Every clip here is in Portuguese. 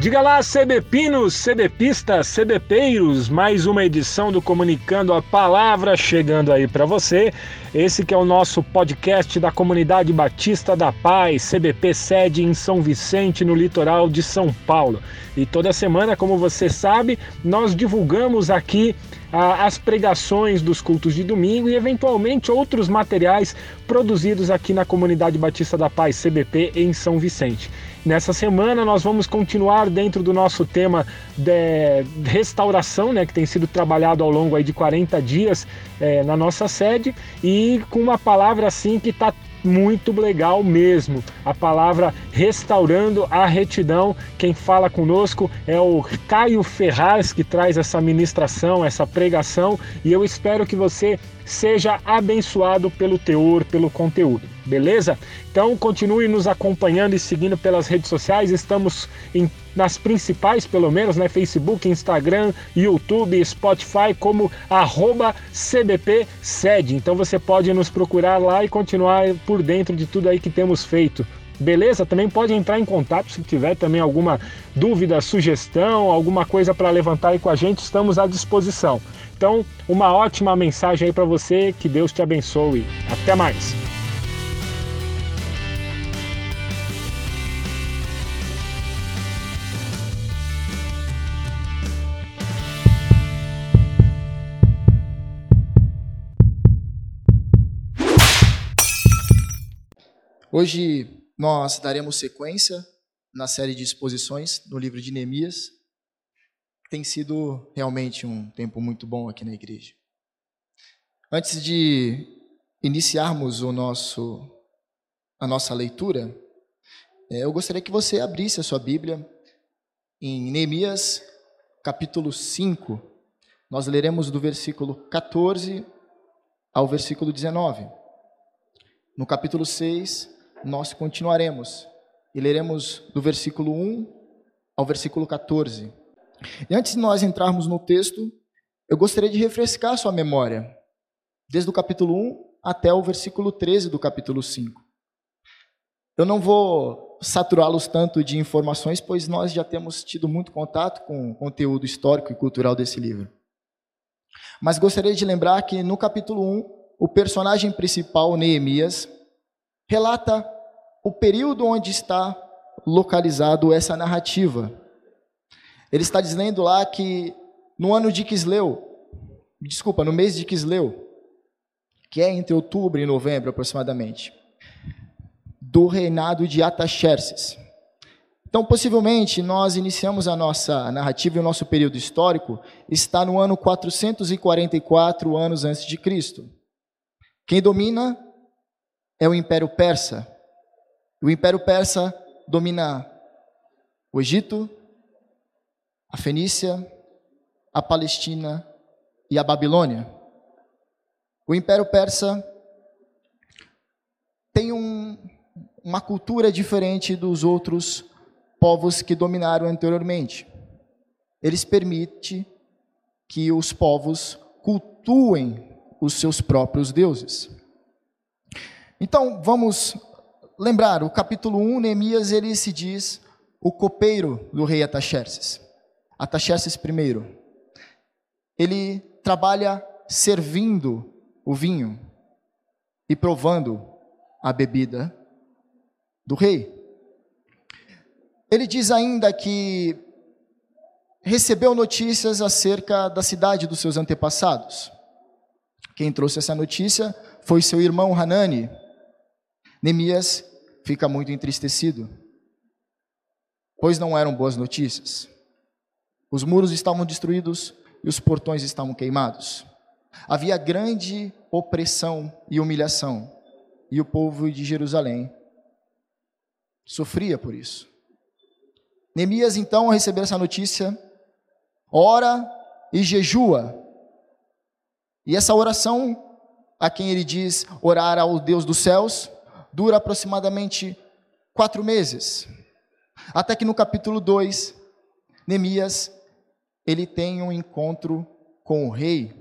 Diga lá, CBpinos, CBpistas, CBpeiros, mais uma edição do Comunicando a Palavra chegando aí para você. Esse que é o nosso podcast da Comunidade Batista da Paz, CBP sede em São Vicente, no litoral de São Paulo. E toda semana, como você sabe, nós divulgamos aqui as pregações dos cultos de domingo e, eventualmente, outros materiais produzidos aqui na Comunidade Batista da Paz, CBP, em São Vicente. Nessa semana nós vamos continuar dentro do nosso tema de restauração, né, que tem sido trabalhado ao longo aí de 40 dias é, na nossa sede e com uma palavra assim que está muito legal mesmo. A palavra restaurando a retidão. Quem fala conosco é o Caio Ferraz que traz essa ministração, essa pregação, e eu espero que você seja abençoado pelo teor, pelo conteúdo. Beleza? Então continue nos acompanhando e seguindo pelas redes sociais. Estamos em, nas principais, pelo menos, né? Facebook, Instagram, YouTube, Spotify, como arroba CBPSED. Então você pode nos procurar lá e continuar por dentro de tudo aí que temos feito. Beleza? Também pode entrar em contato se tiver também alguma dúvida, sugestão, alguma coisa para levantar aí com a gente, estamos à disposição. Então, uma ótima mensagem aí para você, que Deus te abençoe. Até mais. Hoje nós daremos sequência na série de exposições no livro de Neemias. Tem sido realmente um tempo muito bom aqui na igreja. Antes de iniciarmos o nosso, a nossa leitura, é, eu gostaria que você abrisse a sua Bíblia em Neemias, capítulo 5. Nós leremos do versículo 14 ao versículo 19. No capítulo 6, nós continuaremos e leremos do versículo 1 ao versículo 14. E antes de nós entrarmos no texto, eu gostaria de refrescar sua memória, desde o capítulo 1 até o versículo 13 do capítulo 5. Eu não vou saturá-los tanto de informações, pois nós já temos tido muito contato com o conteúdo histórico e cultural desse livro. Mas gostaria de lembrar que no capítulo 1, o personagem principal, Neemias, relata o período onde está localizado essa narrativa. Ele está dizendo lá que no ano de Quisleu, desculpa, no mês de Quisleu, que é entre outubro e novembro aproximadamente, do reinado de Ataxerxes. Então, possivelmente, nós iniciamos a nossa narrativa e o nosso período histórico está no ano 444 anos antes de Cristo. Quem domina é o Império Persa. O Império Persa domina o Egito, a Fenícia, a Palestina e a Babilônia. O Império Persa tem um, uma cultura diferente dos outros povos que dominaram anteriormente. Eles permitem que os povos cultuem os seus próprios deuses. Então, vamos lembrar, o capítulo 1, Neemias, ele se diz o copeiro do rei Ataxerxes. Ataxerxes I. Ele trabalha servindo o vinho e provando a bebida do rei. Ele diz ainda que recebeu notícias acerca da cidade dos seus antepassados. Quem trouxe essa notícia foi seu irmão Hanani, Neemias fica muito entristecido, pois não eram boas notícias. Os muros estavam destruídos e os portões estavam queimados. Havia grande opressão e humilhação, e o povo de Jerusalém sofria por isso. Neemias, então, ao receber essa notícia, ora e jejua. E essa oração, a quem ele diz orar ao Deus dos céus, dura aproximadamente quatro meses. Até que no capítulo 2, Neemias, ele tem um encontro com o rei.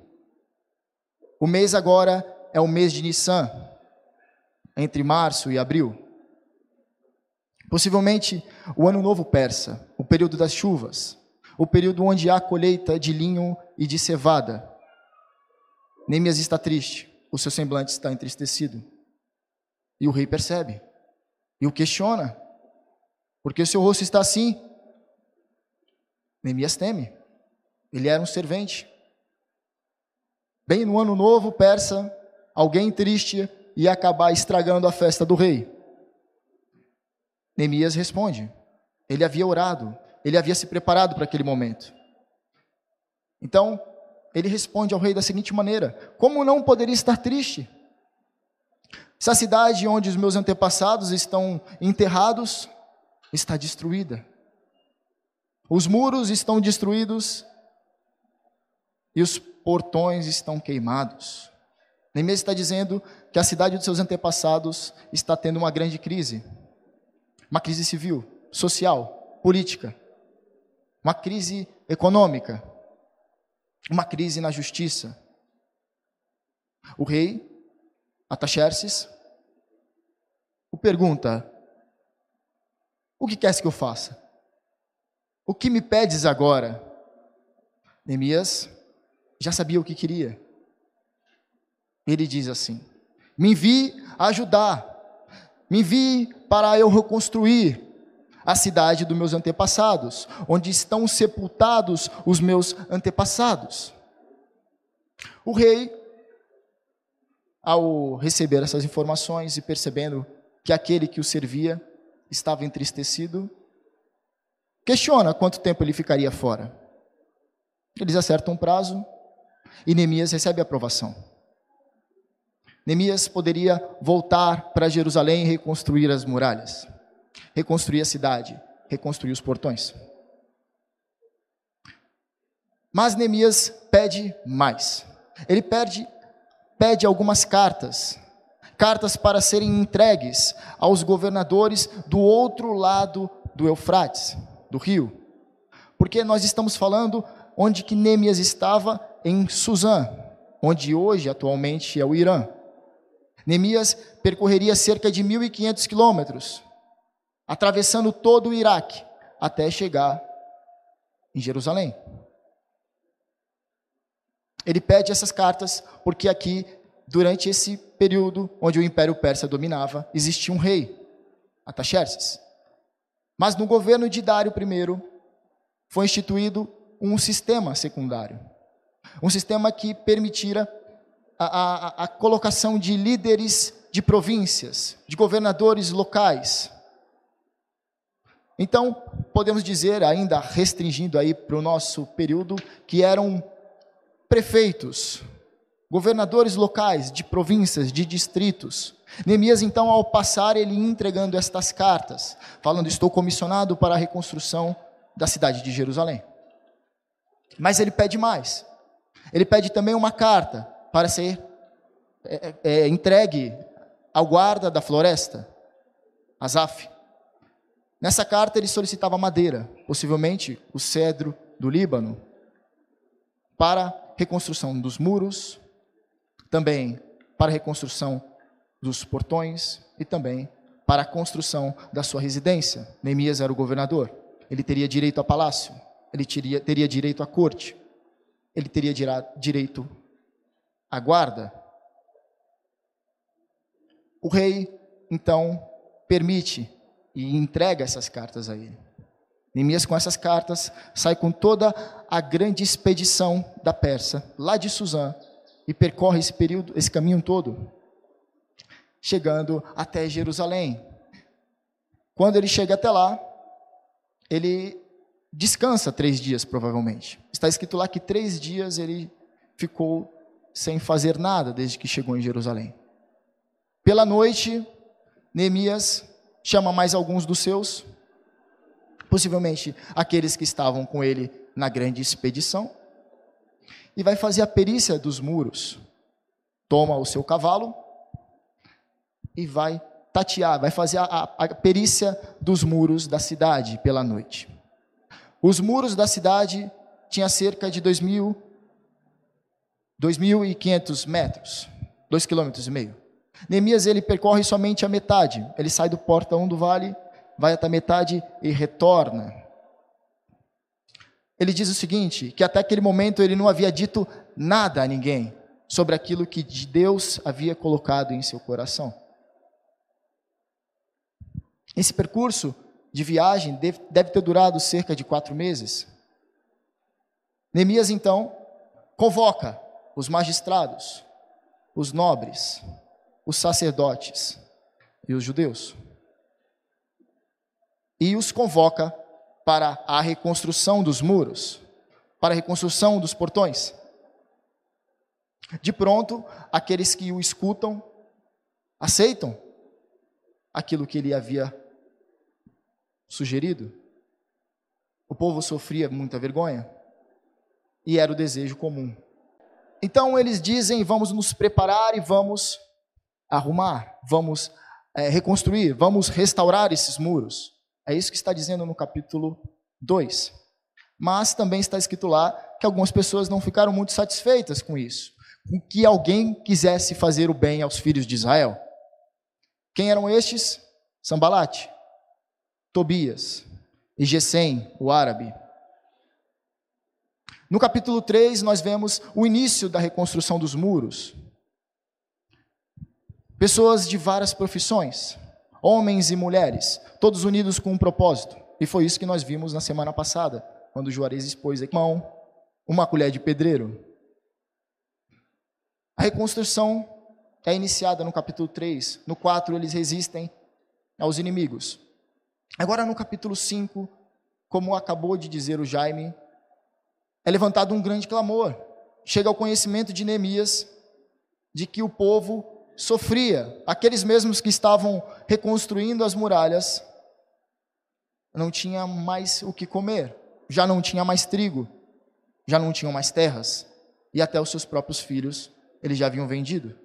O mês agora é o mês de Nissan, entre março e abril. Possivelmente o ano novo persa, o período das chuvas, o período onde há colheita de linho e de cevada. Neemias está triste, o seu semblante está entristecido. E o rei percebe e o questiona, porque seu rosto está assim. Neemias teme, ele era um servente. Bem no ano novo persa, alguém triste ia acabar estragando a festa do rei. Neemias responde: ele havia orado, ele havia se preparado para aquele momento. Então, ele responde ao rei da seguinte maneira: Como não poderia estar triste? Se a cidade onde os meus antepassados estão enterrados está destruída, os muros estão destruídos e os portões estão queimados. Neemias está dizendo que a cidade dos seus antepassados está tendo uma grande crise uma crise civil, social, política, uma crise econômica, uma crise na justiça. O rei, Ataxerxes, o pergunta: O que queres que eu faça? O que me pedes agora? Neemias já sabia o que queria. Ele diz assim: Me envie ajudar me envie para eu reconstruir a cidade dos meus antepassados, onde estão sepultados os meus antepassados. O rei, ao receber essas informações e percebendo que aquele que o servia estava entristecido, questiona quanto tempo ele ficaria fora. Eles acertam um prazo e Neemias recebe a aprovação. Neemias poderia voltar para Jerusalém e reconstruir as muralhas, reconstruir a cidade, reconstruir os portões. Mas Neemias pede mais. Ele pede, pede algumas cartas, cartas para serem entregues aos governadores do outro lado do Eufrates, do rio. Porque nós estamos falando onde que Neemias estava em Suzã, onde hoje atualmente é o Irã. Neemias percorreria cerca de 1.500 quilômetros, atravessando todo o Iraque, até chegar em Jerusalém. Ele pede essas cartas porque aqui, durante esse período onde o Império Persa dominava, existia um rei, Ataxerxes. Mas no governo de Dário I, foi instituído um sistema secundário. Um sistema que permitira a, a, a colocação de líderes de províncias, de governadores locais. Então, podemos dizer, ainda restringindo aí para o nosso período, que eram prefeitos, governadores locais de províncias, de distritos. Neemias, então, ao passar, ele entregando estas cartas, falando: Estou comissionado para a reconstrução da cidade de Jerusalém. Mas ele pede mais. Ele pede também uma carta para ser é, é, é, entregue ao guarda da floresta, Azaf. Nessa carta ele solicitava madeira, possivelmente o cedro do Líbano, para reconstrução dos muros, também para reconstrução dos portões e também para a construção da sua residência. Neemias era o governador, ele teria direito a palácio, ele teria, teria direito à corte, ele teria direito a guarda. O rei, então, permite e entrega essas cartas a ele. Neemias, com essas cartas, sai com toda a grande expedição da Pérsia, lá de Suzã, e percorre esse período, esse caminho todo, chegando até Jerusalém. Quando ele chega até lá, ele descansa três dias, provavelmente. Está escrito lá que três dias ele ficou sem fazer nada desde que chegou em Jerusalém. Pela noite, Neemias chama mais alguns dos seus, possivelmente aqueles que estavam com ele na grande expedição, e vai fazer a perícia dos muros. Toma o seu cavalo e vai tatear, vai fazer a, a, perícia dos muros da cidade pela noite. Os muros da cidade tinham cerca de 2 mil 2.500 metros, 2,5 km. Neemias ele percorre somente a metade. Ele sai do portão do vale vai até metade e retorna. Ele diz o seguinte: que até aquele momento ele não havia dito nada a ninguém sobre aquilo que Deus havia colocado em seu coração. Esse percurso de viagem deve ter durado cerca de quatro meses. Neemias então convoca os magistrados, os nobres, os sacerdotes e os judeus. E os convoca para a reconstrução dos muros, para a reconstrução dos portões. De pronto, aqueles que o escutam aceitam aquilo que ele havia sugerido. O povo sofria muita vergonha e era o desejo comum. Então eles dizem: vamos nos preparar e vamos arrumar, vamos é, reconstruir, vamos restaurar esses muros. É isso que está dizendo no capítulo 2. Mas também está escrito lá que algumas pessoas não ficaram muito satisfeitas com isso, com que alguém quisesse fazer o bem aos filhos de Israel. Quem eram estes? Sambalate, Tobias e Gesem, o árabe. No capítulo 3, nós vemos o início da reconstrução dos muros. Pessoas de várias profissões, homens e mulheres, todos unidos com um propósito. E foi isso que nós vimos na semana passada, quando Juarez expôs aqui mão, uma colher de pedreiro. A reconstrução é iniciada no capítulo 3. No 4, eles resistem aos inimigos. Agora, no capítulo 5, como acabou de dizer o Jaime, é levantado um grande clamor. Chega ao conhecimento de Neemias de que o povo sofria. Aqueles mesmos que estavam reconstruindo as muralhas não tinha mais o que comer, já não tinha mais trigo, já não tinham mais terras, e até os seus próprios filhos eles já haviam vendido.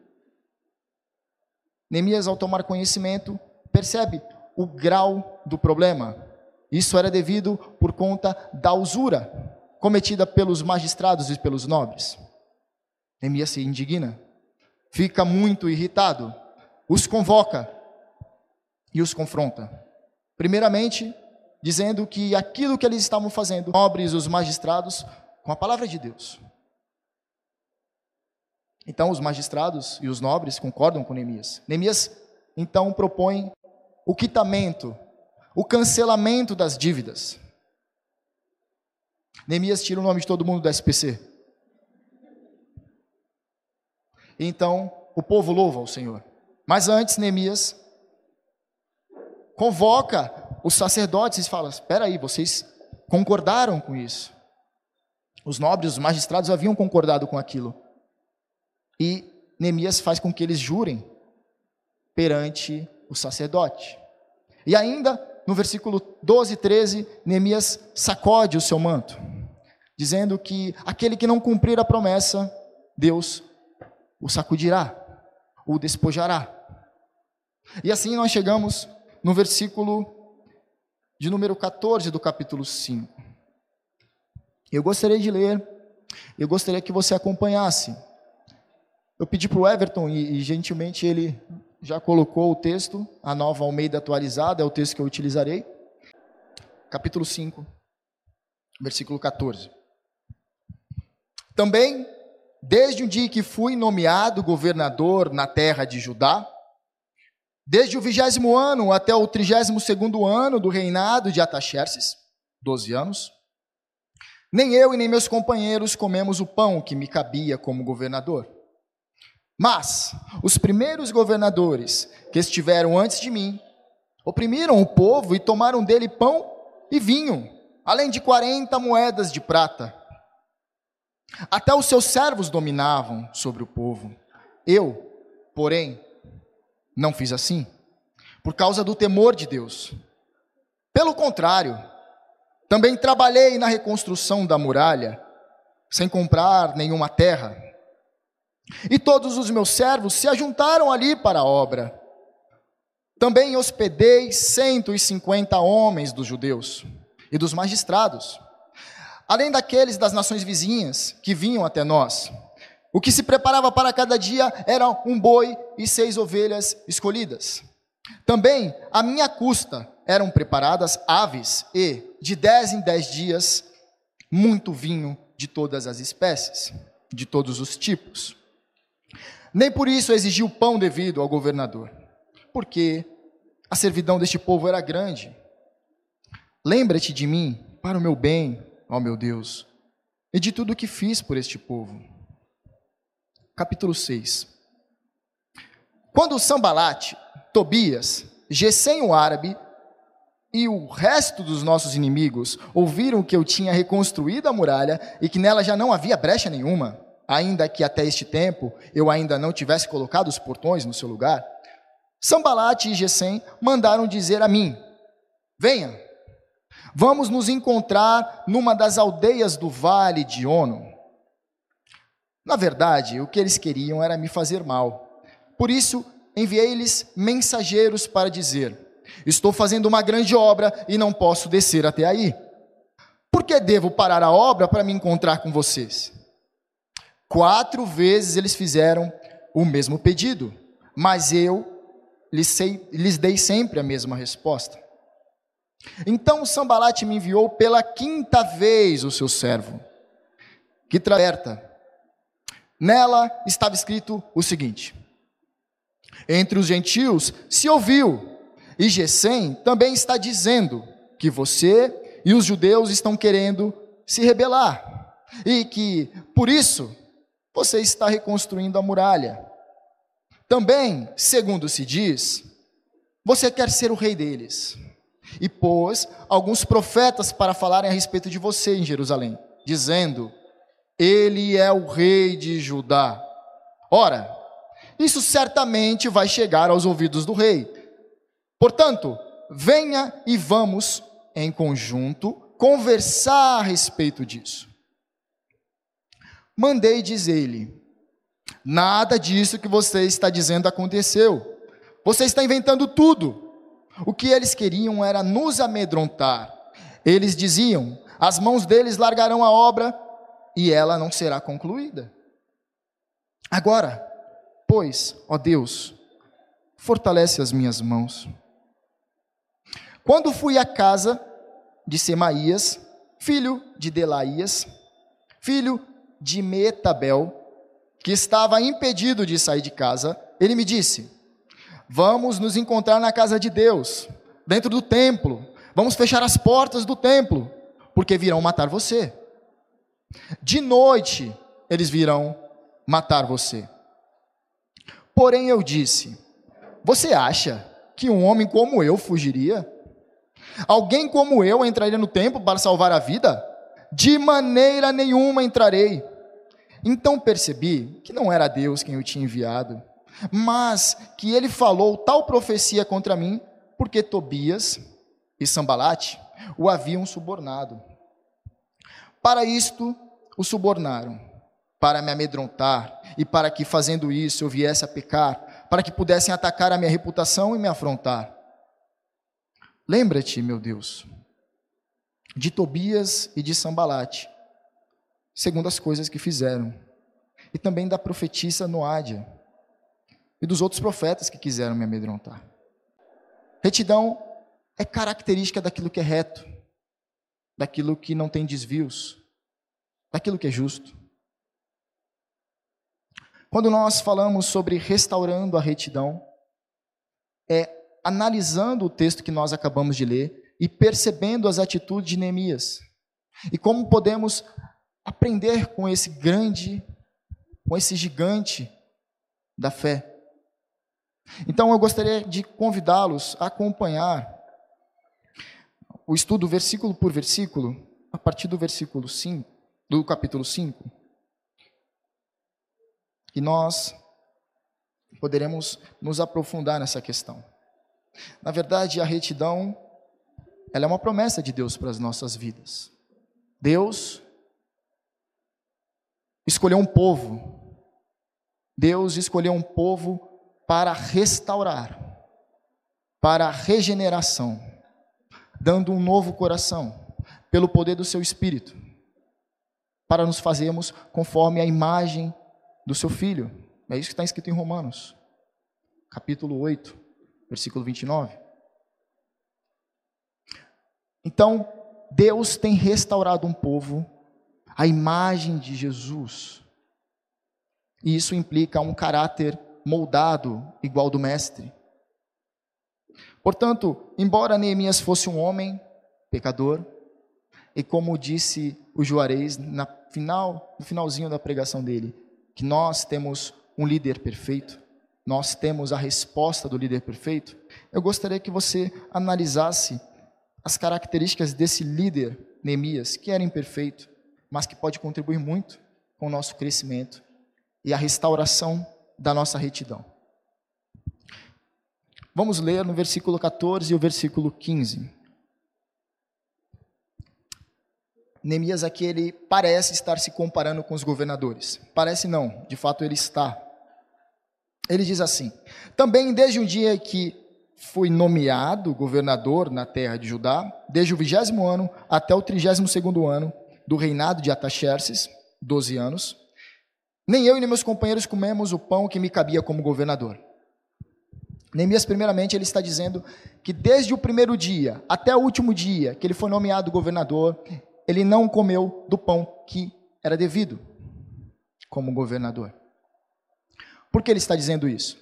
Neemias, ao tomar conhecimento, percebe o grau do problema. Isso era devido por conta da usura cometida pelos magistrados e pelos nobres. Neemias se indigna fica muito irritado, os convoca e os confronta. Primeiramente, dizendo que aquilo que eles estavam fazendo, nobres os magistrados, com a palavra de Deus. Então, os magistrados e os nobres concordam com Neemias. Neemias, então, propõe o quitamento, o cancelamento das dívidas. Neemias tira o nome de todo mundo do SPC. Então o povo louva o Senhor. Mas antes, Neemias convoca os sacerdotes e fala: Espera aí, vocês concordaram com isso. Os nobres, os magistrados haviam concordado com aquilo. E Neemias faz com que eles jurem perante o sacerdote. E ainda, no versículo 12 e 13, Neemias sacode o seu manto, dizendo que aquele que não cumprir a promessa, Deus o sacudirá, o despojará. E assim nós chegamos no versículo de número 14 do capítulo 5. Eu gostaria de ler, eu gostaria que você acompanhasse. Eu pedi para o Everton e, e gentilmente ele já colocou o texto, a nova Almeida atualizada, é o texto que eu utilizarei. Capítulo 5, versículo 14. Também desde o dia que fui nomeado governador na terra de Judá, desde o vigésimo ano até o trigésimo segundo ano do reinado de Ataxerxes, doze anos, nem eu e nem meus companheiros comemos o pão que me cabia como governador. Mas os primeiros governadores que estiveram antes de mim oprimiram o povo e tomaram dele pão e vinho, além de quarenta moedas de prata. Até os seus servos dominavam sobre o povo. Eu, porém, não fiz assim, por causa do temor de Deus. Pelo contrário, também trabalhei na reconstrução da muralha, sem comprar nenhuma terra. E todos os meus servos se ajuntaram ali para a obra. Também hospedei 150 homens dos judeus e dos magistrados além daqueles das nações vizinhas que vinham até nós. O que se preparava para cada dia era um boi e seis ovelhas escolhidas. Também, a minha custa, eram preparadas aves e, de dez em dez dias, muito vinho de todas as espécies, de todos os tipos. Nem por isso exigiu pão devido ao governador, porque a servidão deste povo era grande. Lembra-te de mim para o meu bem, ó meu Deus, e de tudo o que fiz por este povo. Capítulo 6. Quando Sambalate, Tobias, Gesem o árabe e o resto dos nossos inimigos ouviram que eu tinha reconstruído a muralha e que nela já não havia brecha nenhuma, ainda que até este tempo eu ainda não tivesse colocado os portões no seu lugar, Sambalate e Gesem mandaram dizer a mim: Venha, vamos nos encontrar numa das aldeias do vale de Ono. Na verdade, o que eles queriam era me fazer mal. Por isso, enviei-lhes mensageiros para dizer: Estou fazendo uma grande obra e não posso descer até aí. Por que devo parar a obra para me encontrar com vocês? Quatro vezes eles fizeram o mesmo pedido, mas eu lhes, dei sempre a mesma resposta. Então Sambalate me enviou pela quinta vez o seu servo, que traverta. Nela estava escrito o seguinte: Entre os gentios se ouviu e Gesem também está dizendo que você e os judeus estão querendo se rebelar e que, por isso, você está reconstruindo a muralha. Também, segundo se diz, você quer ser o rei deles. E pôs alguns profetas para falarem a respeito de você em Jerusalém, dizendo: Ele é o rei de Judá. Ora, isso certamente vai chegar aos ouvidos do rei Portanto, venha e vamos, em conjunto, conversar a respeito disso. Mandei dizer-lhe: nada disso que você está dizendo aconteceu. Você está inventando tudo. O que eles queriam era nos amedrontar. Eles diziam: as mãos deles largarão a obra e ela não será concluída. Agora, pois, ó Deus, fortalece as minhas mãos quando fui à casa de Semaías, filho de Delaías, filho de Metabel, que estava impedido de sair de casa, ele me disse: Vamos nos encontrar na casa de Deus, dentro do templo. Vamos fechar as portas do templo, porque virão matar você. De noite eles virão matar você. Porém eu disse: Você acha que um homem como eu fugiria? Alguém como eu entraria no templo para salvar a vida? De maneira nenhuma entrarei. Então percebi que não era Deus quem o tinha enviado, mas que ele falou tal profecia contra mim, porque Tobias e Sambalate o haviam subornado. Para isto o subornaram, para me amedrontar e para que fazendo isso eu viesse a pecar, para que pudessem atacar a minha reputação e me afrontar. Lembra-te, meu Deus, de Tobias e de Sambalate, segundo as coisas que fizeram, e também da profetisa Noádia, e dos outros profetas que quiseram me amedrontar. Retidão é característica daquilo que é reto, daquilo que não tem desvios, daquilo que é justo. Quando nós falamos sobre restaurando a retidão, é analisando o texto que nós acabamos de ler e percebendo as atitudes de Neemias. E como podemos aprender com esse grande, com esse gigante da fé. Então eu gostaria de convidá-los a acompanhar o estudo versículo por versículo, a partir do versículo 5, do capítulo 5. E nós poderemos nos aprofundar nessa questão. Na verdade, a retidão, ela é uma promessa de Deus para as nossas vidas. Deus escolheu um povo. Deus escolheu um povo para restaurar, para regeneração, dando um novo coração, pelo poder do seu espírito, para nos fazermos conforme a imagem do seu filho. É isso que está escrito em Romanos, capítulo 8, versículo 29. Então, Deus tem restaurado um povo à imagem de Jesus. E isso implica um caráter moldado igual do mestre. Portanto, embora Neemias fosse um homem pecador, e como disse o Juarez na final, no finalzinho da pregação dele, que nós temos um líder perfeito, nós temos a resposta do líder perfeito, eu gostaria que você analisasse as características desse líder, Neemias, que era imperfeito, mas que pode contribuir muito com o nosso crescimento e a restauração da nossa retidão. Vamos ler no versículo 14 e o versículo 15. Neemias aqui ele parece estar se comparando com os governadores. Parece não, de fato ele está. Ele diz assim: Também desde o dia que fui nomeado governador na terra de Judá, desde o vigésimo ano até o trigésimo segundo ano do reinado de Ataxerxes, doze anos, nem eu e nem meus companheiros comemos o pão que me cabia como governador. Neemias, primeiramente, ele está dizendo que desde o primeiro dia até o último dia que ele foi nomeado governador, ele não comeu do pão que era devido como governador. Por que ele está dizendo isso?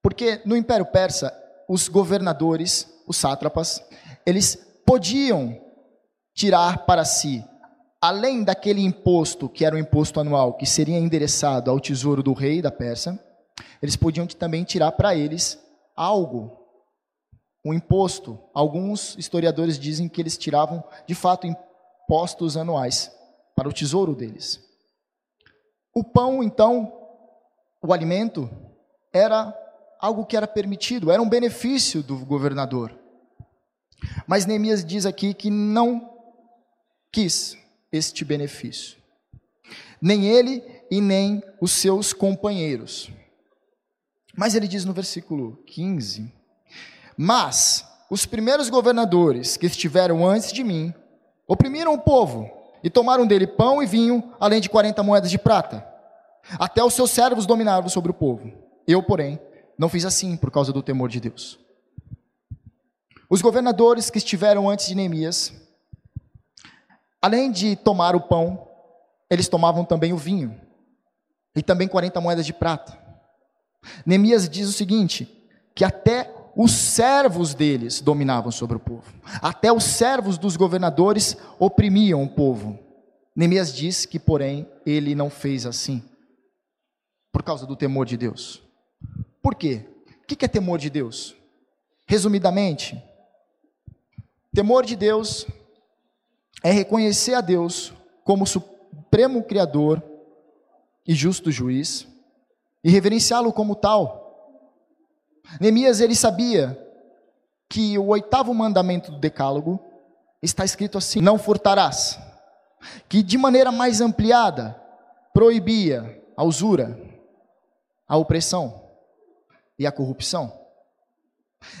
Porque no Império Persa, os governadores, os sátrapas, eles podiam tirar para si, além daquele imposto, que era o imposto anual, que seria endereçado ao tesouro do rei da Pérsia, eles podiam também tirar para eles algo, um imposto. Alguns historiadores dizem que eles tiravam, de fato, impostos anuais para o tesouro deles. O pão, então, o alimento, era algo que era permitido, era um benefício do governador. Mas Neemias diz aqui que não quis este benefício. Nem ele e nem os seus companheiros. Mas ele diz no versículo 15: Mas os primeiros governadores que estiveram antes de mim Oprimiram o povo e tomaram dele pão e vinho, além de 40 moedas de prata. Até os seus servos dominavam sobre o povo. Eu, porém, não fiz assim por causa do temor de Deus. Os governadores que estiveram antes de Neemias, além de tomar o pão, eles tomavam também o vinho e também 40 moedas de prata. Neemias diz o seguinte: que até os servos deles dominavam sobre o povo. Até os servos dos governadores oprimiam o povo. Neemias diz que, porém, ele não fez assim, por causa do temor de Deus. Por quê? O que é temor de Deus? Resumidamente, temor de Deus é reconhecer a Deus como supremo Criador e justo juiz e reverenciá-lo como tal Neemias ele sabia que o oitavo mandamento do Decálogo está escrito assim: não furtarás, que de maneira mais ampliada proibia a usura, a opressão e a corrupção.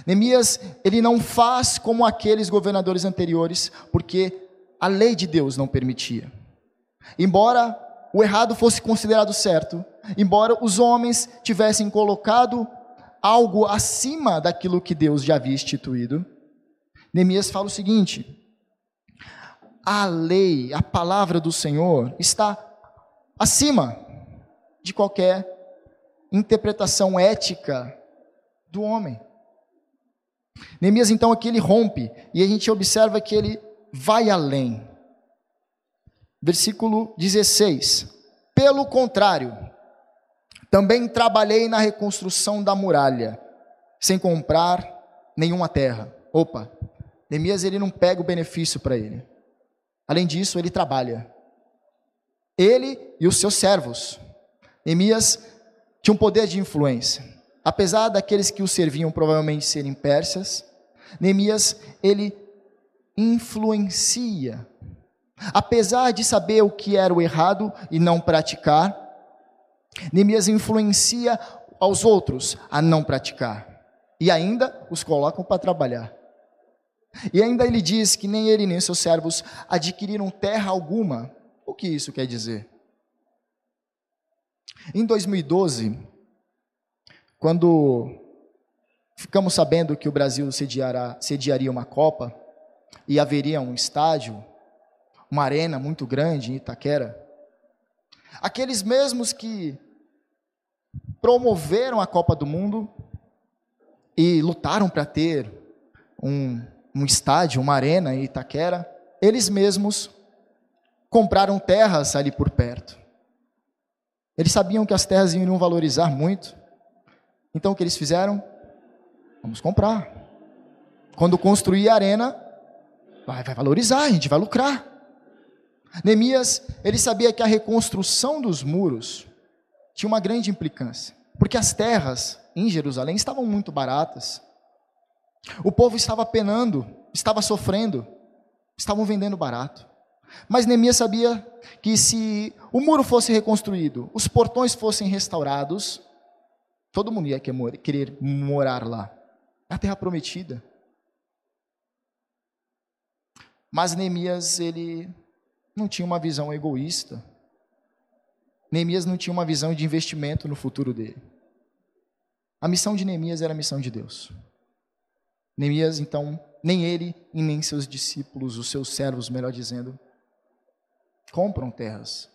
Neemias, ele não faz como aqueles governadores anteriores, porque a lei de Deus não permitia. Embora o errado fosse considerado certo, embora os homens tivessem colocado algo acima daquilo que Deus já havia instituído, Neemias fala o seguinte: a lei, a palavra do Senhor está acima de qualquer interpretação ética do homem. Neemias então aqui ele rompe e a gente observa que ele vai além. Versículo 16. Pelo contrário, também trabalhei na reconstrução da muralha, sem comprar nenhuma terra. Opa, Neemias ele não pega o benefício para ele. Além disso, ele trabalha. Ele e os seus servos. Neemias tinha um poder de influência. Apesar daqueles que o serviam provavelmente serem persas, Neemias ele influencia. Apesar de saber o que era o errado e não praticar, Neemias influencia aos outros a não praticar. E ainda os colocam para trabalhar. E ainda ele diz que nem ele nem seus servos adquiriram terra alguma. O que isso quer dizer? Em 2012, quando ficamos sabendo que o Brasil sediará, sediaria uma Copa, e haveria um estádio, uma arena muito grande em Itaquera, aqueles mesmos que promoveram a Copa do Mundo e lutaram para ter um, um estádio, uma arena em Itaquera, eles mesmos compraram terras ali por perto. Eles sabiam que as terras iriam valorizar muito. Então o que eles fizeram? Vamos comprar. Quando construir a arena, vai, vai valorizar, a gente vai lucrar. Neemias, ele sabia que a reconstrução dos muros tinha uma grande implicância, porque as terras em Jerusalém estavam muito baratas. O povo estava penando, estava sofrendo, estavam vendendo barato. Mas Neemias sabia que se o muro fosse reconstruído, os portões fossem restaurados, todo mundo ia querer morar lá. A terra prometida. Mas Neemias, ele não tinha uma visão egoísta. Neemias não tinha uma visão de investimento no futuro dele. A missão de Neemias era a missão de Deus. Neemias, então, nem ele e nem seus discípulos, os seus servos, melhor dizendo, compram terras.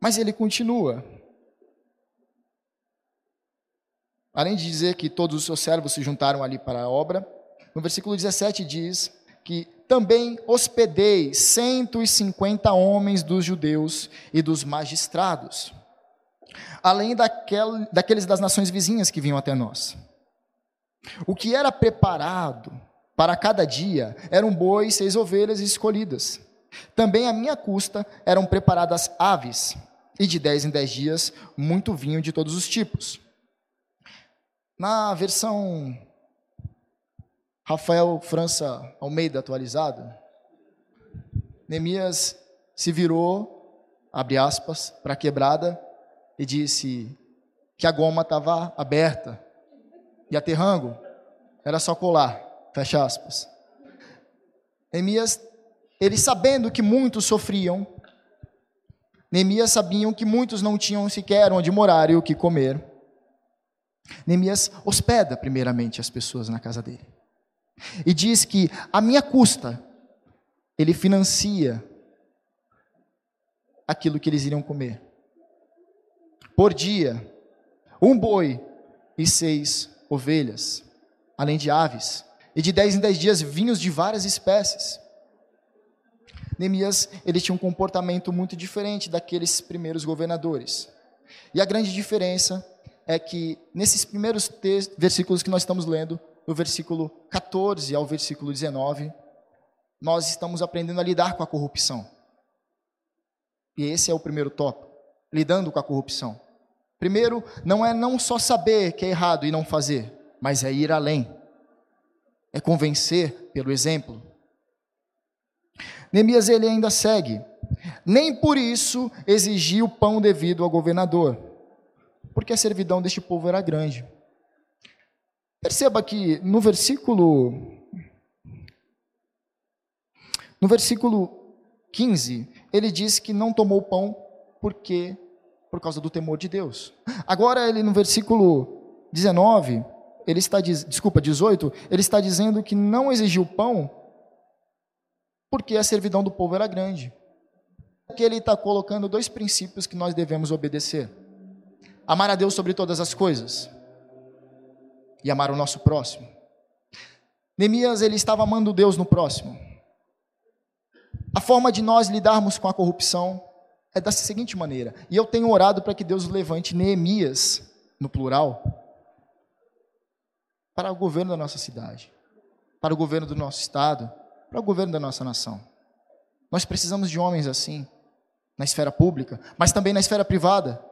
Mas ele continua. Além de dizer que todos os seus servos se juntaram ali para a obra, no versículo 17 diz que também hospedei 150 homens dos judeus e dos magistrados, além daquel, daqueles das nações vizinhas que vinham até nós. O que era preparado para cada dia eram bois, seis ovelhas escolhidas. Também à minha custa eram preparadas aves, e de dez em dez dias muito vinho de todos os tipos. Na versão Rafael França Almeida atualizado, Neemias se virou, abre aspas, para a quebrada e disse que a goma estava aberta e a terrango era só colar, fecha aspas. Neemias, ele sabendo que muitos sofriam, Neemias sabiam que muitos não tinham sequer onde morar e o que comer. Neemias hospeda primeiramente as pessoas na casa dele. E diz que a minha custa ele financia aquilo que eles iriam comer. Por dia, um boi e seis ovelhas, além de aves, e de dez em dez dias vinhos de várias espécies. Neemias ele tinha um comportamento muito diferente daqueles primeiros governadores. E a grande diferença é que nesses primeiros versículos que nós estamos lendo, do versículo 14 ao versículo 19, nós estamos aprendendo a lidar com a corrupção. E esse é o primeiro tópico, lidando com a corrupção. Primeiro, não é não só saber que é errado e não fazer, mas é ir além. É convencer pelo exemplo. Neemias ele ainda segue. Nem por isso exigia o pão devido ao governador, porque a servidão deste povo era grande. Perceba que no versículo no versículo 15, ele diz que não tomou pão porque por causa do temor de Deus. Agora ele no versículo 19, ele está desculpa, 18, ele está dizendo que não exigiu pão porque a servidão do povo era grande. Aqui ele está colocando dois princípios que nós devemos obedecer: amar a Deus sobre todas as coisas e amar o nosso próximo. Neemias ele estava amando Deus no próximo. A forma de nós lidarmos com a corrupção é da seguinte maneira, e eu tenho orado para que Deus levante Neemias, no plural, para o governo da nossa cidade, para o governo do nosso estado, para o governo da nossa nação. Nós precisamos de homens assim, na esfera pública, mas também na esfera privada.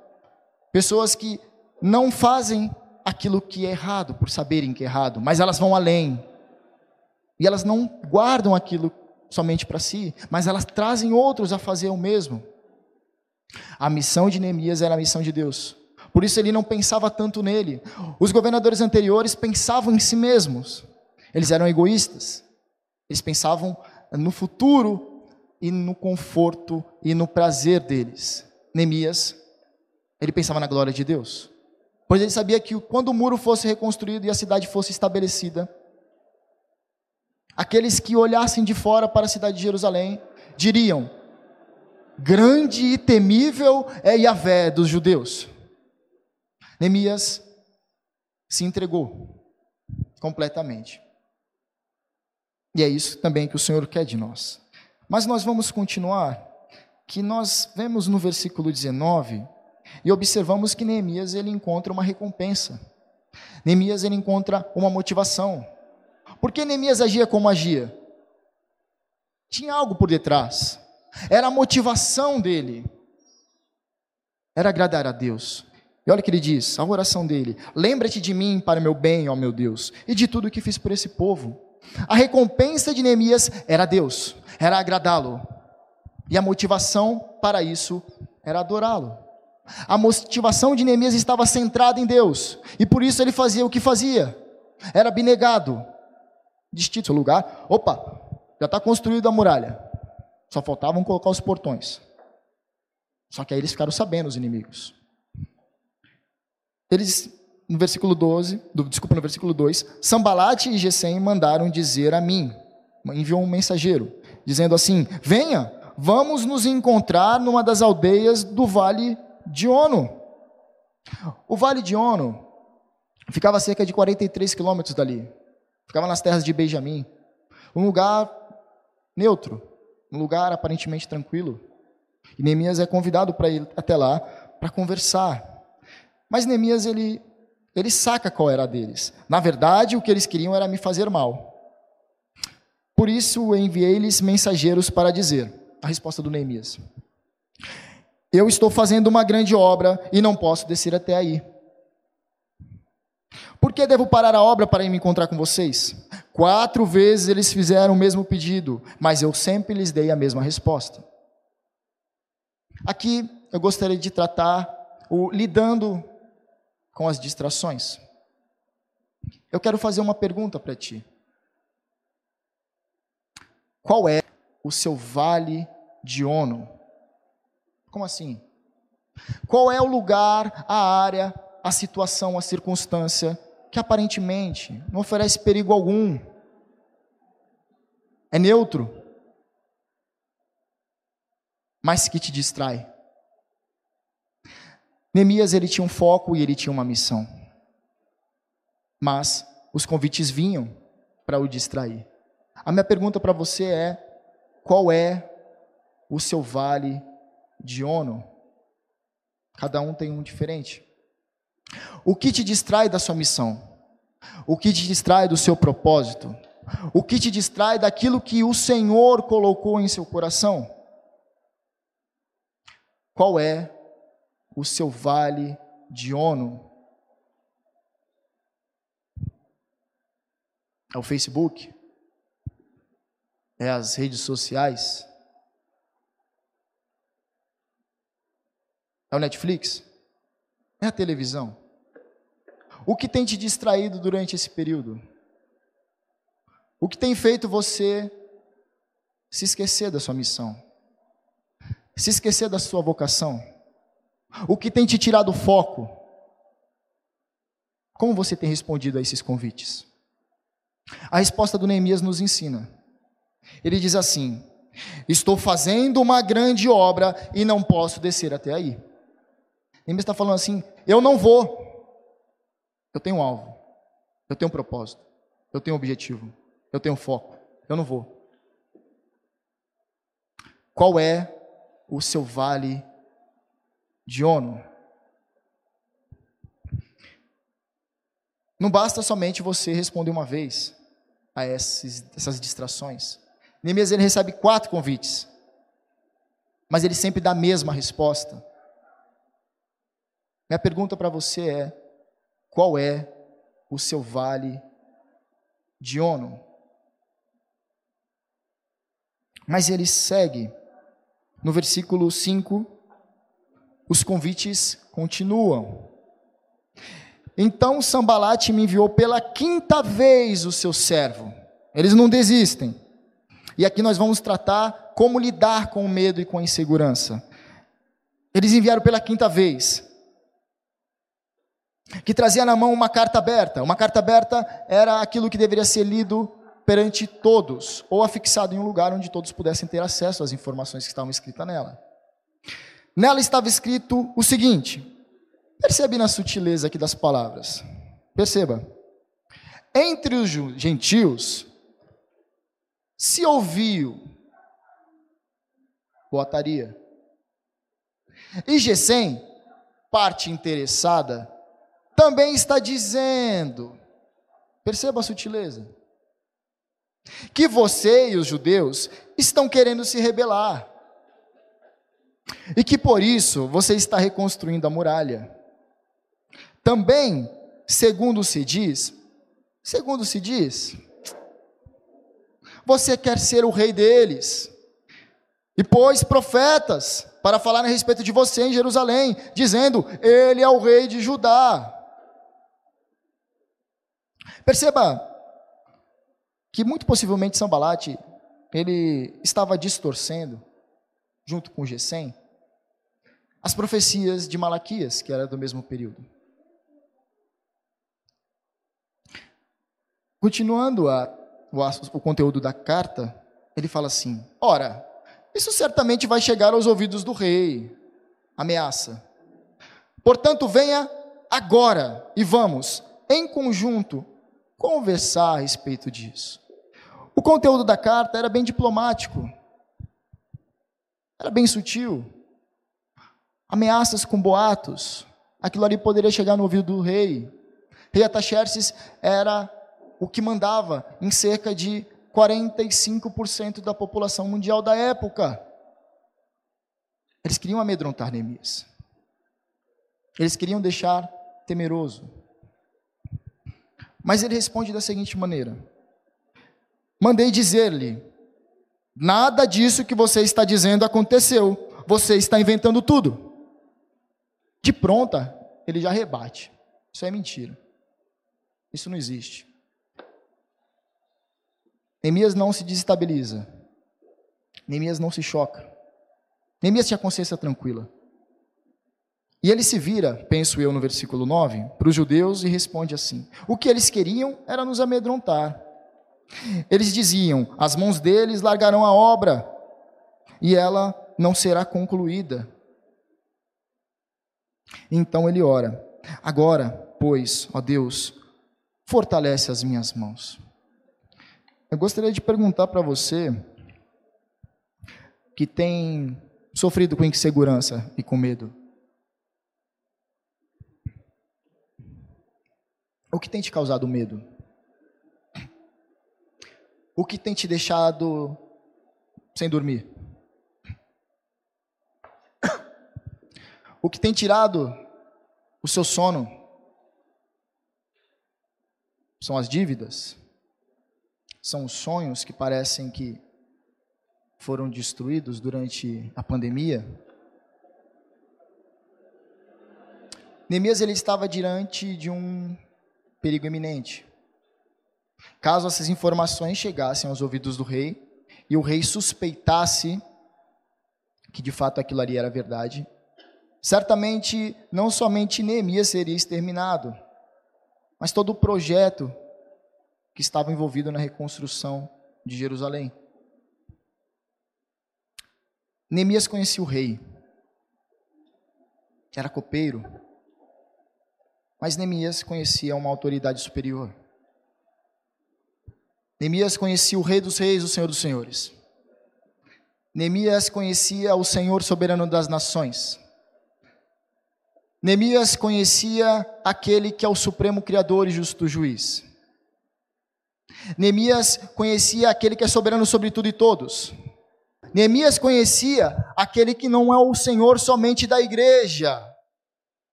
Pessoas que não fazem aquilo que é errado por saberem que é errado, mas elas vão além. E elas não guardam aquilo somente para si, mas elas trazem outros a fazer o mesmo. A missão de Neemias era a missão de Deus. Por isso ele não pensava tanto nele. Os governadores anteriores pensavam em si mesmos. Eles eram egoístas. Eles pensavam no futuro e no conforto e no prazer deles. Neemias, ele pensava na glória de Deus. Pois ele sabia que quando o muro fosse reconstruído e a cidade fosse estabelecida, Aqueles que olhassem de fora para a cidade de Jerusalém diriam: Grande e temível é Yahvé dos judeus. Neemias se entregou completamente. E é isso também que o Senhor quer de nós. Mas nós vamos continuar, que nós vemos no versículo 19 e observamos que Neemias ele encontra uma recompensa. Neemias ele encontra uma motivação. Por que Neemias agia como agia? Tinha algo por detrás. Era a motivação dele. Era agradar a Deus. E olha o que ele diz, a oração dele: Lembra-te de mim para meu bem, ó meu Deus, e de tudo o que fiz por esse povo. A recompensa de Neemias era Deus, era agradá-lo. E a motivação para isso era adorá-lo. A motivação de Neemias estava centrada em Deus, e por isso ele fazia o que fazia. Era abnegado, distinto seu lugar. Opa, já está construída a muralha. Só faltavam colocar os portões. Só que aí eles ficaram sabendo, os inimigos. Eles, no versículo 12, do, desculpa, no versículo 2, Sambalate e Gesem mandaram dizer a mim, enviou um mensageiro, dizendo assim: Venha, vamos nos encontrar numa das aldeias do vale de Ono. O vale de Ono ficava a cerca de 43 quilômetros dali, ficava nas terras de Benjamim, um lugar neutro, um lugar aparentemente tranquilo. E Neemias é convidado para ir até lá para conversar. Mas Neemias ele ele saca qual era deles. Na verdade, o que eles queriam era me fazer mal. Por isso enviei-lhes mensageiros para dizer a resposta do Neemias. Eu estou fazendo uma grande obra e não posso descer até aí. Por que devo parar a obra para me encontrar com vocês? Quatro vezes eles fizeram o mesmo pedido, mas eu sempre lhes dei a mesma resposta. Aqui eu gostaria de tratar o lidando com as distrações. Eu quero fazer uma pergunta para ti. Qual é o seu vale de Ono? Como assim? Qual é o lugar, a área, a situação, a circunstância que aparentemente não oferece perigo algum? É neutro, mas que te distrai. Neemias ele tinha um foco e ele tinha uma missão. Mas os convites vinham para o distrair. A minha pergunta para você é: qual é o seu vale de Ono? Cada um tem um diferente. O que te distrai da sua missão? O que te distrai do seu propósito? O que te distrai daquilo que o Senhor colocou em seu coração? Qual é o seu vale de Ono? É o Facebook? É as redes sociais? É o Netflix? É a televisão? O que tem te distraído durante esse período? O que tem feito você se esquecer da sua missão? Se esquecer da sua vocação? O que tem te tirado o foco? Como você tem respondido a esses convites? A resposta do Neemias nos ensina. Ele diz assim: Estou fazendo uma grande obra e não posso descer até aí. Neemias está falando assim: Eu não vou. Eu tenho um alvo. Eu tenho um propósito. Eu tenho um objetivo. Eu tenho um foco. Eu não vou. Qual é o seu vale de Ono. Não basta somente você responder uma vez a esses, essas distrações. Neemias ele recebe quatro convites, mas ele sempre dá a mesma resposta. Minha pergunta para você é: qual é o seu vale de Ono? Mas ele segue no versículo 5 os convites continuam. Então Sambalate me enviou pela quinta vez o seu servo. Eles não desistem. E aqui nós vamos tratar como lidar com o medo e com a insegurança. Eles enviaram pela quinta vez. Que trazia na mão uma carta aberta. Uma carta aberta era aquilo que deveria ser lido perante todos, ou afixado em um lugar onde todos pudessem ter acesso às informações que estavam escritas nela. Nela estava escrito o seguinte: percebe na sutileza aqui das palavras. Perceba. Entre os gentios se ouviu boataria. E Gesem, parte interessada, também está dizendo, perceba a sutileza, que você e os judeus estão querendo se rebelar. E que por isso você está reconstruindo a muralha. Também, segundo se diz, segundo se diz, você quer ser o rei deles. E pôs profetas para falar a respeito de você em Jerusalém, dizendo: Ele é o rei de Judá. Perceba que muito possivelmente Sambalate ele estava distorcendo, junto com Gesem, as profecias de Malaquias, que era do mesmo período. Continuando a, o, o conteúdo da carta, ele fala assim: Ora, isso certamente vai chegar aos ouvidos do rei. Ameaça. Portanto, venha agora e vamos, em conjunto, conversar a respeito disso. O conteúdo da carta era bem diplomático, era bem sutil. Ameaças com boatos, aquilo ali poderia chegar no ouvido do rei. Rei Ataxerxes era o que mandava em cerca de 45% da população mundial da época. Eles queriam amedrontar Neemias. Eles queriam deixar temeroso. Mas ele responde da seguinte maneira: Mandei dizer-lhe: Nada disso que você está dizendo aconteceu. Você está inventando tudo. De pronta, ele já rebate. Isso é mentira. Isso não existe. Neemias não se desestabiliza. Neemias não se choca. Neemias tinha consciência tranquila. E ele se vira, penso eu no versículo 9, para os judeus e responde assim: O que eles queriam era nos amedrontar. Eles diziam: As mãos deles largarão a obra e ela não será concluída. Então ele ora: Agora, pois, ó Deus, fortalece as minhas mãos. Eu gostaria de perguntar para você que tem sofrido com insegurança e com medo. O que tem te causado medo? O que tem te deixado sem dormir? O que tem tirado o seu sono? São as dívidas? são os sonhos que parecem que foram destruídos durante a pandemia. Neemias ele estava diante de um perigo iminente. Caso essas informações chegassem aos ouvidos do rei e o rei suspeitasse que de fato aquilo ali era verdade, certamente não somente Neemias seria exterminado, mas todo o projeto que estava envolvido na reconstrução de Jerusalém. Neemias conhecia o rei, era copeiro, mas Neemias conhecia uma autoridade superior. Neemias conhecia o Rei dos Reis, o Senhor dos Senhores. Neemias conhecia o Senhor soberano das nações. Neemias conhecia aquele que é o supremo criador e justo juiz. Neemias conhecia aquele que é soberano sobre tudo e todos. Neemias conhecia aquele que não é o Senhor somente da igreja,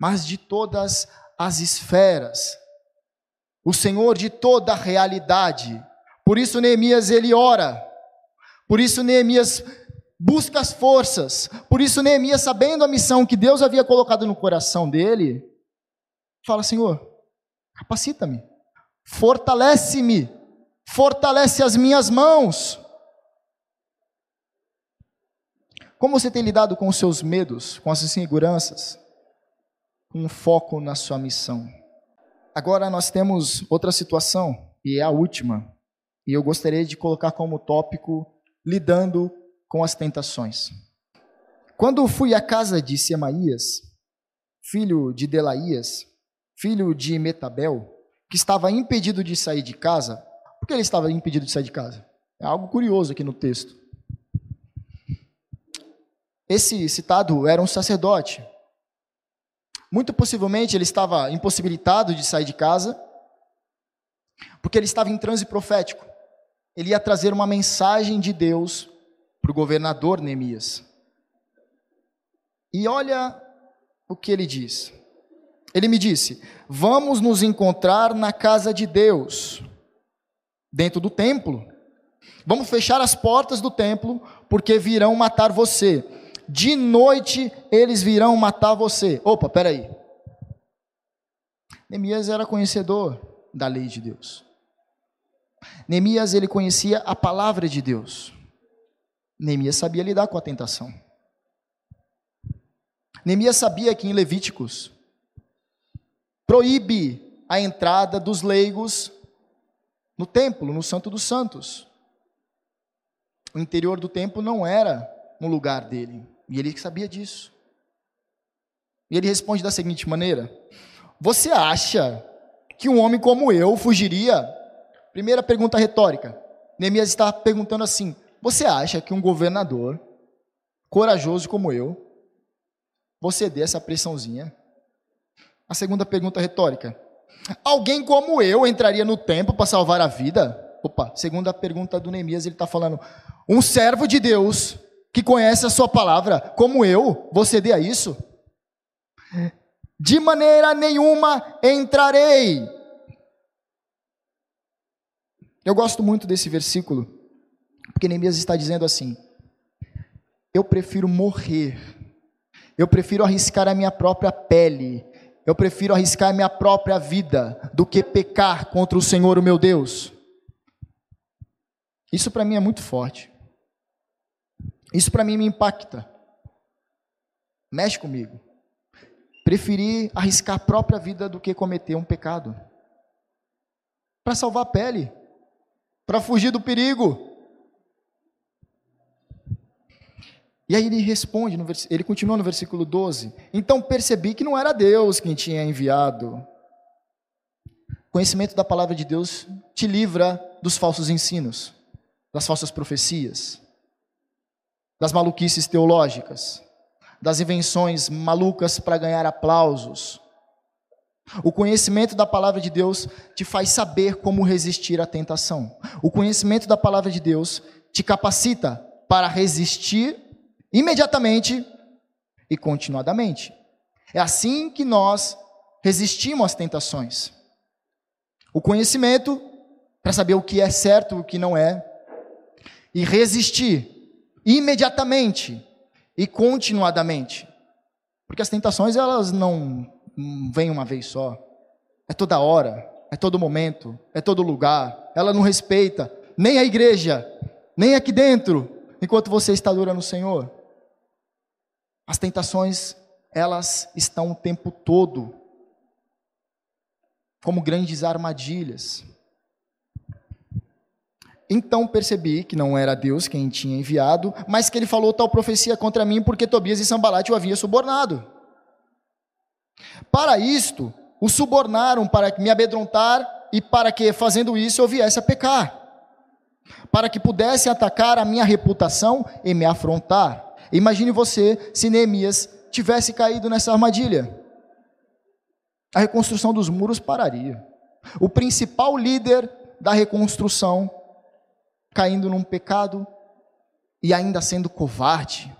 mas de todas as esferas. O Senhor de toda a realidade. Por isso Neemias ele ora. Por isso Neemias busca as forças. Por isso Neemias, sabendo a missão que Deus havia colocado no coração dele, fala: Senhor, capacita-me fortalece-me, fortalece as minhas mãos. Como você tem lidado com os seus medos, com as inseguranças? Com foco na sua missão. Agora nós temos outra situação, e é a última, E eu gostaria de colocar como tópico lidando com as tentações. Quando fui à casa de Semaías, filho de Delaías, filho de Metabel, que estava impedido de sair de casa, por que ele estava impedido de sair de casa? É algo curioso aqui no texto. Esse citado era um sacerdote. Muito possivelmente ele estava impossibilitado de sair de casa, porque ele estava em transe profético. Ele ia trazer uma mensagem de Deus para o governador Neemias. E olha o que ele diz. Ele me disse: Vamos nos encontrar na casa de Deus, dentro do templo. Vamos fechar as portas do templo, porque virão matar você. De noite eles virão matar você. Opa, peraí. Neemias era conhecedor da lei de Deus. Neemias ele conhecia a palavra de Deus. Neemias sabia lidar com a tentação. Neemias sabia que em Levíticos proíbe a entrada dos leigos no templo, no Santo dos Santos. O interior do templo não era um lugar dele, e ele sabia disso. E ele responde da seguinte maneira: Você acha que um homem como eu fugiria? Primeira pergunta retórica. Neemias está perguntando assim: Você acha que um governador corajoso como eu você dê essa pressãozinha? A segunda pergunta retórica. Alguém como eu entraria no templo para salvar a vida? Opa, segunda pergunta do Neemias, ele está falando: um servo de Deus que conhece a sua palavra, como eu, você dê a isso? De maneira nenhuma entrarei. Eu gosto muito desse versículo, porque Neemias está dizendo assim: eu prefiro morrer eu prefiro arriscar a minha própria pele, eu prefiro arriscar a minha própria vida do que pecar contra o Senhor, o meu Deus. Isso para mim é muito forte. Isso para mim me impacta. Mexe comigo. Preferir arriscar a própria vida do que cometer um pecado. Para salvar a pele, para fugir do perigo. E aí ele responde, ele continua no versículo 12: Então percebi que não era Deus quem tinha enviado. Conhecimento da palavra de Deus te livra dos falsos ensinos, das falsas profecias, das maluquices teológicas, das invenções malucas para ganhar aplausos. O conhecimento da palavra de Deus te faz saber como resistir à tentação. O conhecimento da palavra de Deus te capacita para resistir imediatamente e continuadamente. É assim que nós resistimos às tentações. O conhecimento, para saber o que é certo e o que não é, e resistir imediatamente e continuadamente. Porque as tentações, elas não vêm uma vez só. É toda hora, é todo momento, é todo lugar. Ela não respeita nem a igreja, nem aqui dentro, enquanto você está adorando o Senhor. As tentações, elas estão o tempo todo como grandes armadilhas. Então percebi que não era Deus quem tinha enviado, mas que ele falou tal profecia contra mim porque Tobias e Sambalate o havia subornado. Para isto, o subornaram para me amedrontar e para que, fazendo isso, eu viesse a pecar. Para que pudesse atacar a minha reputação e me afrontar. Imagine você se Neemias tivesse caído nessa armadilha. A reconstrução dos muros pararia. O principal líder da reconstrução caindo num pecado e ainda sendo covarde.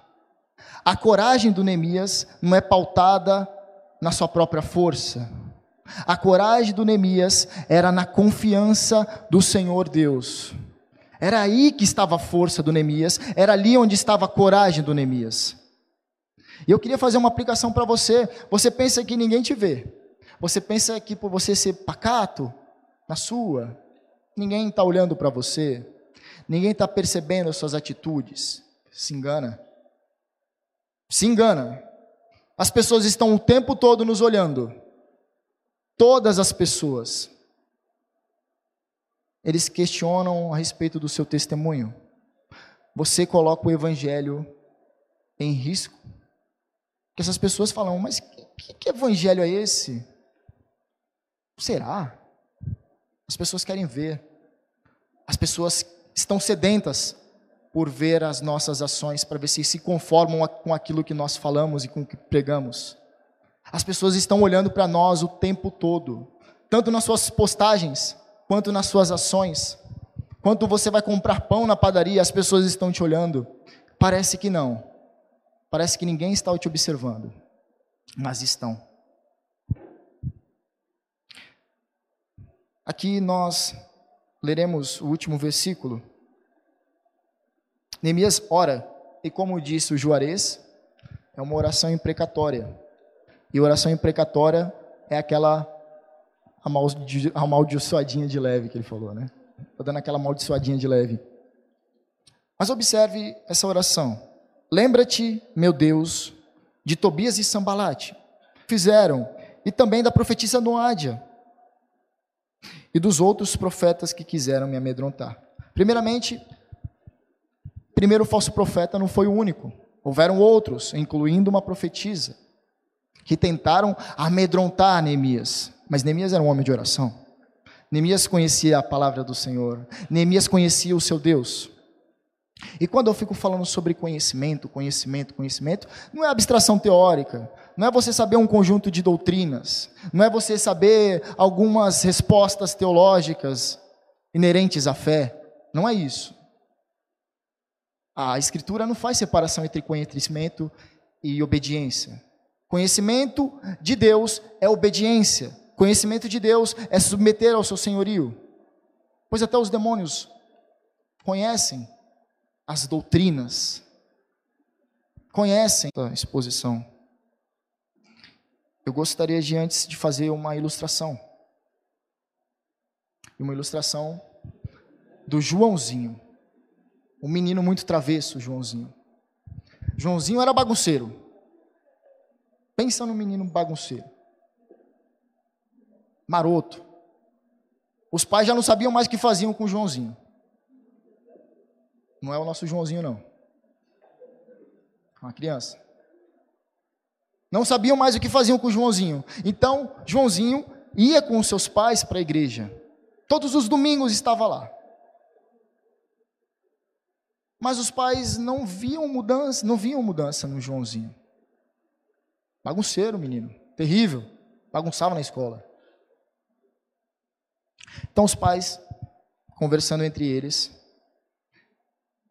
A coragem do Neemias não é pautada na sua própria força. A coragem do Neemias era na confiança do Senhor Deus. Era aí que estava a força do Neemias, era ali onde estava a coragem do Neemias. E eu queria fazer uma aplicação para você. Você pensa que ninguém te vê. Você pensa que por você ser pacato, na sua, ninguém está olhando para você, ninguém está percebendo as suas atitudes. Se engana. Se engana. As pessoas estão o tempo todo nos olhando. Todas as pessoas. eles questionam a respeito do seu testemunho. Você coloca o evangelho em risco. Que essas pessoas falam, mas que, que evangelho é esse? Será? As pessoas querem ver. As pessoas estão sedentas por ver as nossas ações, para ver se se conformam com aquilo que nós falamos e com o que pregamos. As pessoas estão olhando para nós o tempo todo, tanto nas suas postagens, quanto nas suas ações. Quando você vai comprar pão na padaria, as pessoas estão te olhando. Parece que não. Parece que ninguém está te observando. Mas estão. Aqui nós leremos o último versículo. Neemias ora, e como disse o Juarez, é uma oração imprecatória. E oração imprecatória é aquela amaldiçoadinha de leve que ele falou, né? Estou dando aquela amaldiçoadinha de leve. Mas observe essa oração. Lembra-te, meu Deus, de Tobias e Sambalate. Fizeram. E também da profetisa Noádia. E dos outros profetas que quiseram me amedrontar. Primeiramente, primeiro falso profeta não foi o único. Houveram outros, incluindo uma profetisa que tentaram amedrontar Neemias. Mas Neemias era um homem de oração. Neemias conhecia a palavra do Senhor. Neemias conhecia o seu Deus. E quando eu fico falando sobre conhecimento, conhecimento, conhecimento, não é abstração teórica, não é você saber um conjunto de doutrinas, não é você saber algumas respostas teológicas inerentes à fé, não é isso. A Escritura não faz separação entre conhecimento e obediência. Conhecimento de Deus é obediência. Conhecimento de Deus é submeter ao seu senhorio. Pois até os demônios conhecem as doutrinas, conhecem a exposição. Eu gostaria de antes de fazer uma ilustração. Uma ilustração do Joãozinho. Um menino muito travesso, Joãozinho. Joãozinho era bagunceiro. Pensa no menino bagunceiro. Maroto. Os pais já não sabiam mais o que faziam com o Joãozinho. Não é o nosso Joãozinho, não. Uma criança. Não sabiam mais o que faziam com o Joãozinho. Então, Joãozinho ia com os seus pais para a igreja. Todos os domingos estava lá. Mas os pais não viam mudança, não viam mudança no Joãozinho. Bagunceiro, menino, terrível, bagunçava na escola. Então os pais, conversando entre eles,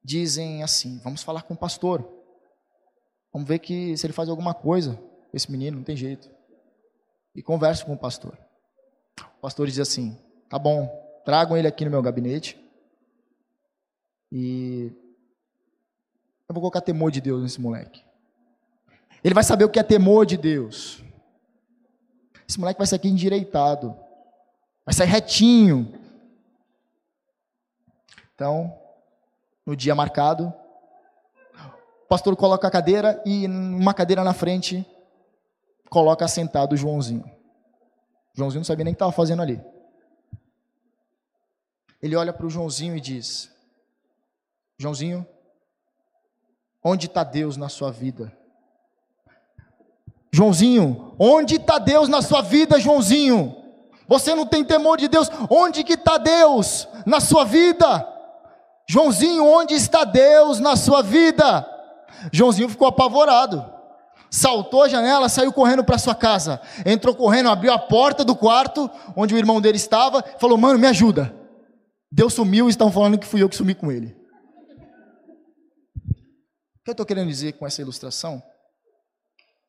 dizem assim: vamos falar com o pastor. Vamos ver que se ele faz alguma coisa, esse menino não tem jeito. E converso com o pastor. O pastor diz assim: tá bom, tragam ele aqui no meu gabinete. E eu vou colocar temor de Deus nesse moleque. Ele vai saber o que é temor de Deus. Esse moleque vai sair aqui endireitado. Vai sair retinho. Então, no dia marcado, o pastor coloca a cadeira e uma cadeira na frente coloca sentado o Joãozinho. O Joãozinho não sabia nem o que estava fazendo ali. Ele olha para o Joãozinho e diz: Joãozinho, onde está Deus na sua vida? Joãozinho, onde está Deus na sua vida, Joãozinho? Você não tem temor de Deus? Onde que está Deus na sua vida? Joãozinho, onde está Deus na sua vida? Joãozinho ficou apavorado. Saltou a janela, saiu correndo para sua casa. Entrou correndo, abriu a porta do quarto onde o irmão dele estava, falou: "Mano, me ajuda". Deus sumiu e estão falando que fui eu que sumi com ele. Que eu estou querendo dizer com essa ilustração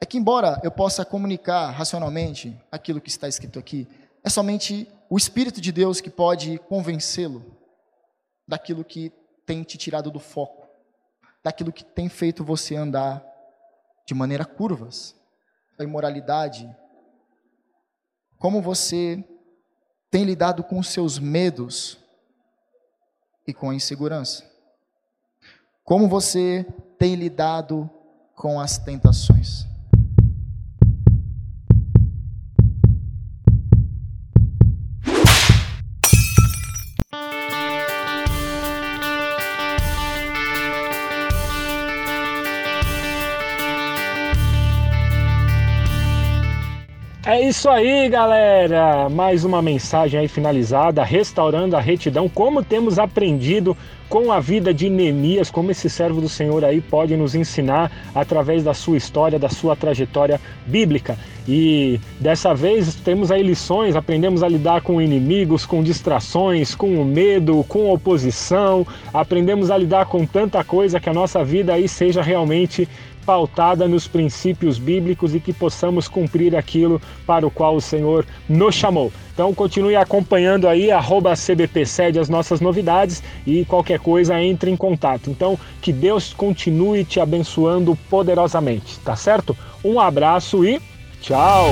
é que, embora eu possa comunicar racionalmente aquilo que está escrito aqui, é somente o Espírito de Deus que pode convencê-lo daquilo que tem te tirado do foco, daquilo que tem feito você andar de maneira curvas, a imoralidade. Como você tem lidado com os seus medos e com a insegurança? Como você tem lidado com as tentações? É isso aí, galera! Mais uma mensagem aí finalizada, restaurando a retidão, como temos aprendido com a vida de Neemias, como esse servo do Senhor aí pode nos ensinar através da sua história, da sua trajetória bíblica. E dessa vez temos aí lições, aprendemos a lidar com inimigos, com distrações, com o medo, com oposição, aprendemos a lidar com tanta coisa que a nossa vida aí seja realmente pautada nos princípios bíblicos e que possamos cumprir aquilo para o qual o Senhor nos chamou. Então continue acompanhando aí, arroba CBPCED as nossas novidades e qualquer coisa entre em contato. Então que Deus continue te abençoando poderosamente, tá certo? Um abraço e tchau!